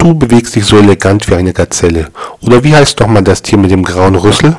Du bewegst dich so elegant wie eine Gazelle. Oder wie heißt doch mal das Tier mit dem grauen Rüssel?